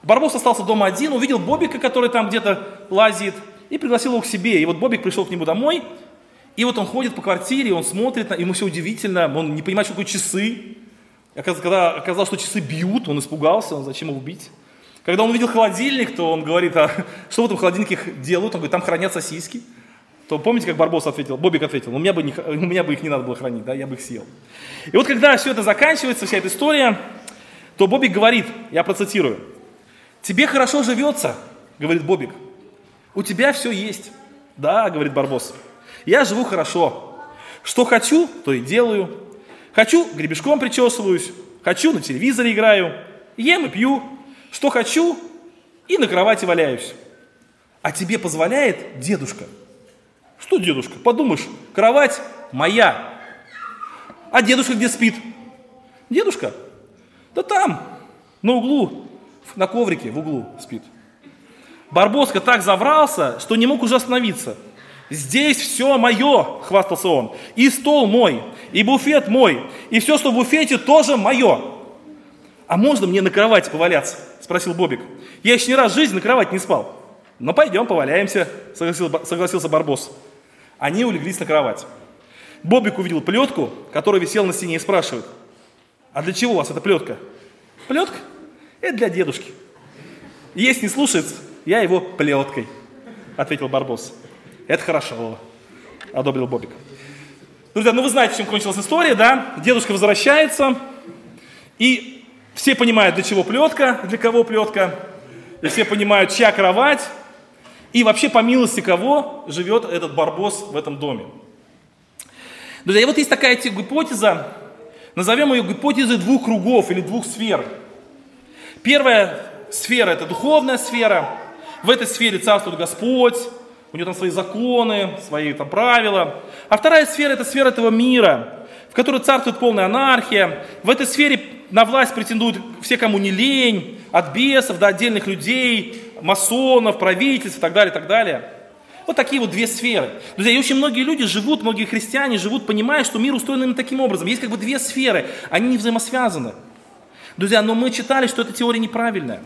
Барбос остался дома один, увидел Бобика, который там где-то лазит, и пригласил его к себе. И вот Бобик пришел к нему домой, и вот он ходит по квартире, он смотрит, ему все удивительно, он не понимает, что такое часы. Когда оказалось, что часы бьют, он испугался, он зачем его бить. Когда он увидел холодильник, то он говорит, а что в этом холодильнике делают? Он говорит, там хранят сосиски. То помните, как Барбос ответил, Бобик ответил, у меня, бы не, у меня бы их не надо было хранить, да, я бы их съел. И вот когда все это заканчивается, вся эта история, то Бобик говорит, я процитирую, тебе хорошо живется, говорит Бобик, у тебя все есть. Да, говорит Барбос, я живу хорошо. Что хочу, то и делаю. Хочу, гребешком причесываюсь. Хочу, на телевизоре играю. Ем и пью. Что хочу, и на кровати валяюсь. А тебе позволяет дедушка. Что дедушка? Подумаешь, кровать моя. А дедушка где спит? Дедушка? Да там, на углу, на коврике в углу спит. Барбоска так заврался, что не мог уже остановиться – Здесь все мое, хвастался он. И стол мой, и буфет мой, и все, что в буфете, тоже мое. А можно мне на кровати поваляться? Спросил Бобик. Я еще ни раз в жизни на кровати не спал. Ну пойдем, поваляемся, согласился, согласился Барбос. Они улеглись на кровать. Бобик увидел плетку, которая висела на стене и спрашивает, а для чего у вас эта плетка? Плетка? Это для дедушки. Есть не слушается, я его плеткой, ответил Барбос. Это хорошо, одобрил Бобик. Друзья, ну вы знаете, чем кончилась история, да? Дедушка возвращается, и все понимают, для чего плетка, для кого плетка, и все понимают, чья кровать, и вообще по милости кого живет этот барбос в этом доме. Друзья, и вот есть такая гипотеза, назовем ее гипотезой двух кругов или двух сфер. Первая сфера – это духовная сфера. В этой сфере царствует Господь, у него там свои законы, свои там правила. А вторая сфера – это сфера этого мира, в которой царствует полная анархия. В этой сфере на власть претендуют все, кому не лень, от бесов до отдельных людей, масонов, правительств и так далее, и так далее. Вот такие вот две сферы. Друзья, и очень многие люди живут, многие христиане живут, понимая, что мир устроен именно таким образом. Есть как бы две сферы, они не взаимосвязаны. Друзья, но мы читали, что эта теория неправильная.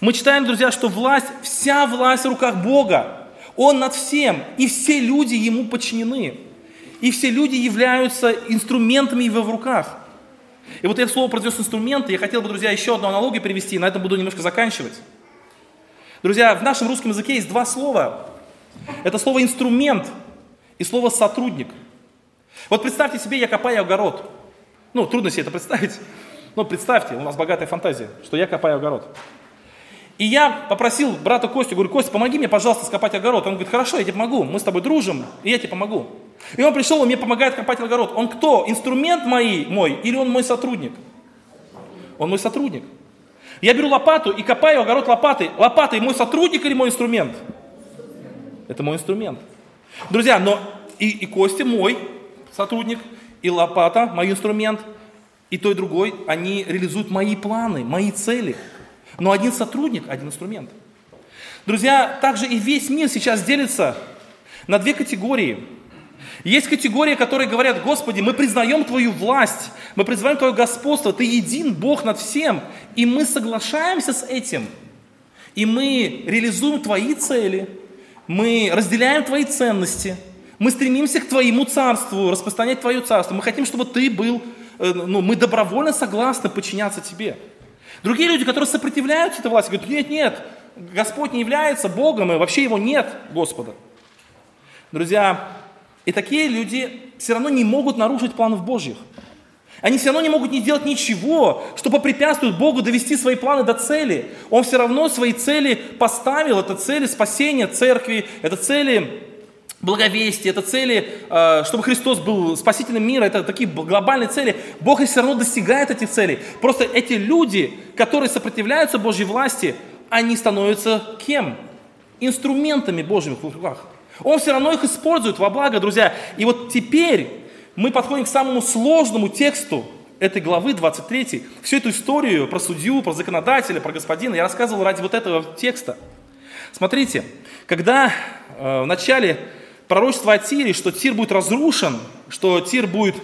Мы читаем, друзья, что власть, вся власть в руках Бога. Он над всем, и все люди ему подчинены. И все люди являются инструментами его в руках. И вот это слово произнес инструменты. Я хотел бы, друзья, еще одну аналогию привести, на этом буду немножко заканчивать. Друзья, в нашем русском языке есть два слова. Это слово инструмент и слово сотрудник. Вот представьте себе, я копаю огород. Ну, трудно себе это представить. Но представьте, у нас богатая фантазия, что я копаю огород. И я попросил брата Костю, говорю, Костя, помоги мне, пожалуйста, скопать огород. Он говорит, хорошо, я тебе помогу, мы с тобой дружим, и я тебе помогу. И он пришел, он мне помогает копать огород. Он кто? Инструмент мой, мой или он мой сотрудник? Он мой сотрудник. Я беру лопату и копаю огород лопатой. Лопатой мой сотрудник или мой инструмент? Это мой инструмент. Друзья, но и, и Костя мой сотрудник, и лопата мой инструмент, и то, и другой, они реализуют мои планы, мои цели – но один сотрудник, один инструмент. Друзья, также и весь мир сейчас делится на две категории. Есть категория, которые говорят, Господи, мы признаем Твою власть, мы признаем Твое господство, Ты един Бог над всем, и мы соглашаемся с этим, и мы реализуем Твои цели, мы разделяем Твои ценности, мы стремимся к Твоему царству, распространять Твое царство, мы хотим, чтобы Ты был, э, ну, мы добровольно согласны подчиняться Тебе. Другие люди, которые сопротивляются этой власти, говорят, нет, нет, Господь не является Богом, и вообще Его нет, Господа. Друзья, и такие люди все равно не могут нарушить планов Божьих. Они все равно не могут не делать ничего, что попрепятствует Богу довести свои планы до цели. Он все равно свои цели поставил. Это цели спасения церкви, это цели благовестие, это цели, э, чтобы Христос был спасителем мира, это такие глобальные цели. Бог все равно достигает этих целей. Просто эти люди, которые сопротивляются Божьей власти, они становятся кем? Инструментами Божьими в руках. Он все равно их использует во благо, друзья. И вот теперь мы подходим к самому сложному тексту этой главы 23. Всю эту историю про судью, про законодателя, про господина я рассказывал ради вот этого текста. Смотрите, когда э, в начале пророчество о Тире, что Тир будет разрушен, что Тир будет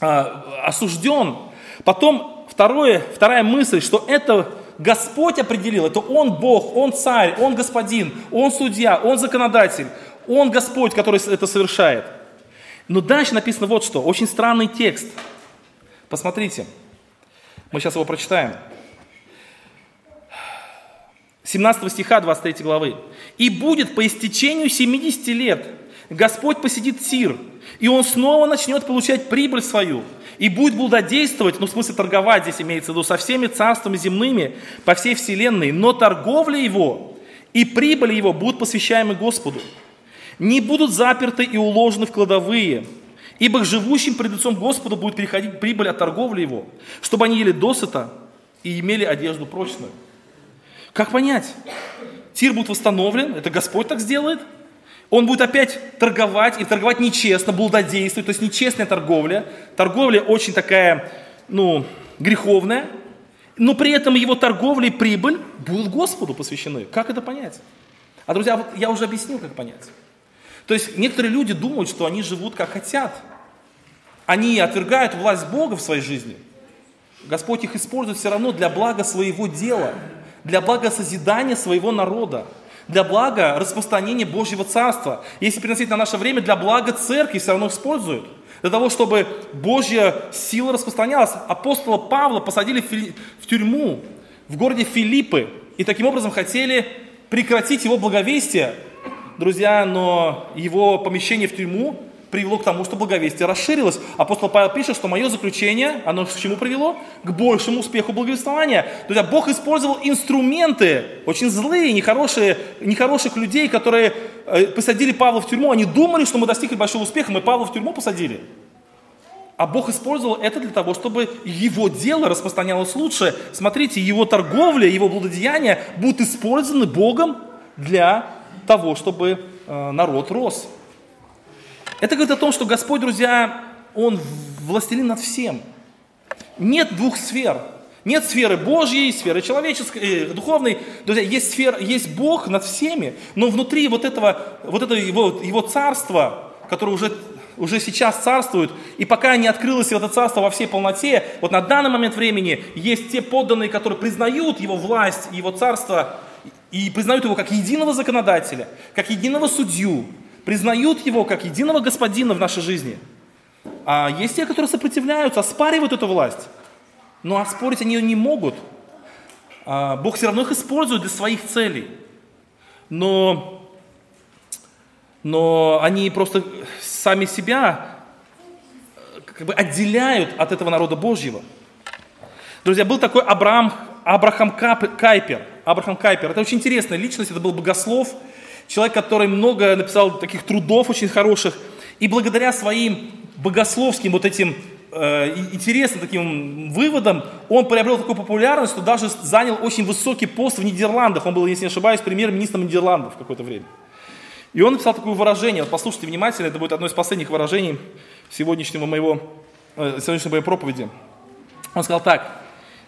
а, осужден. Потом второе, вторая мысль, что это Господь определил, это Он Бог, Он Царь, Он Господин, Он Судья, Он Законодатель, Он Господь, который это совершает. Но дальше написано вот что, очень странный текст. Посмотрите, мы сейчас его прочитаем. 17 стиха 23 главы. «И будет по истечению 70 лет Господь посетит Тир, и он снова начнет получать прибыль свою, и будет блудодействовать, ну в смысле торговать здесь имеется в виду, со всеми царствами земными по всей вселенной, но торговля его и прибыль его будут посвящаемы Господу. Не будут заперты и уложены в кладовые, ибо к живущим пред лицом Господа будет переходить прибыль от торговли его, чтобы они ели досыта и имели одежду прочную. Как понять? Тир будет восстановлен, это Господь так сделает. Он будет опять торговать, и торговать нечестно, блудодействовать, то есть нечестная торговля. Торговля очень такая, ну, греховная, но при этом его торговля и прибыль будут Господу посвящены. Как это понять? А, друзья, вот я уже объяснил, как понять. То есть некоторые люди думают, что они живут как хотят. Они отвергают власть Бога в своей жизни. Господь их использует все равно для блага своего дела – для блага созидания своего народа, для блага распространения Божьего Царства. Если переносить на наше время, для блага церкви все равно используют. Для того, чтобы Божья сила распространялась. Апостола Павла посадили в тюрьму в городе Филиппы. И таким образом хотели прекратить его благовестие. Друзья, но его помещение в тюрьму привело к тому, что благовестие расширилось. Апостол Павел пишет, что мое заключение, оно к чему привело? К большему успеху благовествования. Друзья, Бог использовал инструменты, очень злые, нехорошие, нехороших людей, которые э, посадили Павла в тюрьму. Они думали, что мы достигли большого успеха, мы Павла в тюрьму посадили. А Бог использовал это для того, чтобы его дело распространялось лучше. Смотрите, его торговля, его благодеяния будут использованы Богом для того, чтобы э, народ рос. Это говорит о том, что Господь, друзья, Он властелин над всем. Нет двух сфер. Нет сферы Божьей, сферы человеческой, э, духовной. Друзья, есть, сфера, есть Бог над всеми, но внутри вот этого, вот этого его, его царства, которое уже уже сейчас царствуют, и пока не открылось это царство во всей полноте, вот на данный момент времени есть те подданные, которые признают его власть, его царство, и признают его как единого законодателя, как единого судью, признают его как единого господина в нашей жизни. А есть те, которые сопротивляются, оспаривают эту власть. Но оспорить они ее не могут. А Бог все равно их использует для своих целей. Но, но они просто сами себя э, как бы отделяют от этого народа Божьего. Друзья, был такой Абрам, Абрахам Кайпер. Абрахам Кайпер. Это очень интересная личность, это был богослов, человек, который много написал таких трудов очень хороших. И благодаря своим богословским вот этим э, интересным таким выводам, он приобрел такую популярность, что даже занял очень высокий пост в Нидерландах. Он был, если не ошибаюсь, премьер-министром Нидерландов в какое-то время. И он написал такое выражение, вот послушайте внимательно, это будет одно из последних выражений сегодняшнего моего, э, сегодняшней моей проповеди. Он сказал так,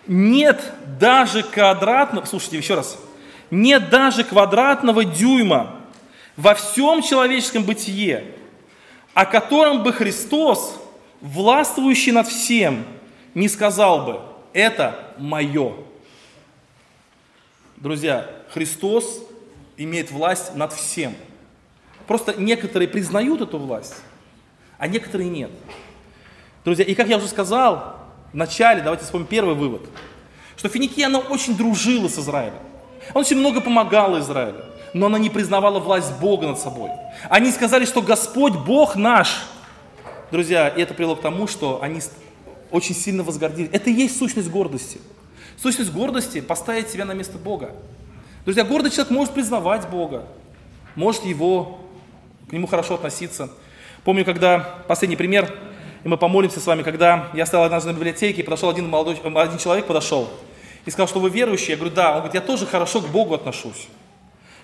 нет даже квадратного, слушайте еще раз, нет даже квадратного дюйма во всем человеческом бытие, о котором бы Христос, властвующий над всем, не сказал бы, это мое. Друзья, Христос имеет власть над всем – Просто некоторые признают эту власть, а некоторые нет. Друзья, и как я уже сказал в начале, давайте вспомним первый вывод, что Финикия, она очень дружила с Израилем. Она очень много помогала Израилю, но она не признавала власть Бога над собой. Они сказали, что Господь Бог наш. Друзья, и это привело к тому, что они очень сильно возгордились. Это и есть сущность гордости. Сущность гордости – поставить себя на место Бога. Друзья, гордый человек может признавать Бога, может его к нему хорошо относиться. Помню, когда, последний пример, и мы помолимся с вами, когда я стоял однажды на библиотеке, и подошел один молодой, один человек подошел, и сказал, что вы верующий. Я говорю, да. Он говорит, я тоже хорошо к Богу отношусь.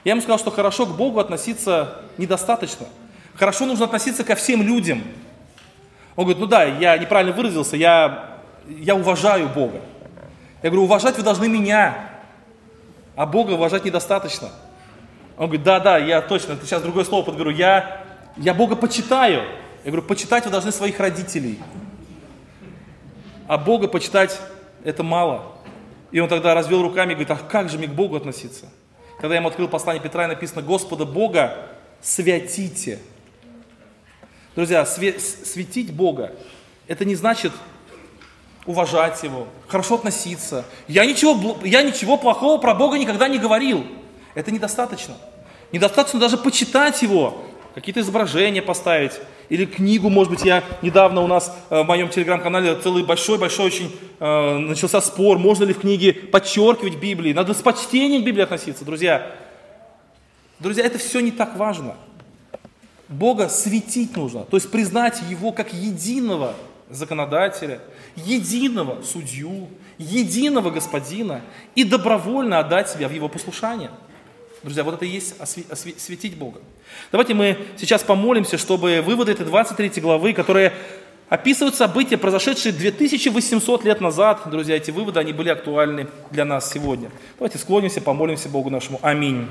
Я ему сказал, что хорошо к Богу относиться недостаточно. Хорошо нужно относиться ко всем людям. Он говорит, ну да, я неправильно выразился, я, я уважаю Бога. Я говорю, уважать вы должны меня, а Бога уважать недостаточно. Он говорит, да, да, я точно, ты сейчас другое слово подберу, я, я Бога почитаю. Я говорю, почитать вы должны своих родителей. А Бога почитать это мало. И он тогда развел руками и говорит, а как же мне к Богу относиться? Когда я ему открыл послание Петра, и написано, Господа Бога святите. Друзья, све- светить Бога, это не значит уважать Его, хорошо относиться. Я ничего, я ничего плохого про Бога никогда не говорил. Это недостаточно. Недостаточно даже почитать его, какие-то изображения поставить. Или книгу, может быть, я недавно у нас э, в моем телеграм-канале целый большой-большой очень э, начался спор, можно ли в книге подчеркивать Библии. Надо с почтением к Библии относиться, друзья. Друзья, это все не так важно. Бога светить нужно, то есть признать Его как единого законодателя, единого судью, единого господина и добровольно отдать себя в Его послушание – Друзья, вот это и есть осветить Бога. Давайте мы сейчас помолимся, чтобы выводы этой 23 главы, которые описывают события, произошедшие 2800 лет назад, друзья, эти выводы, они были актуальны для нас сегодня. Давайте склонимся, помолимся Богу нашему. Аминь.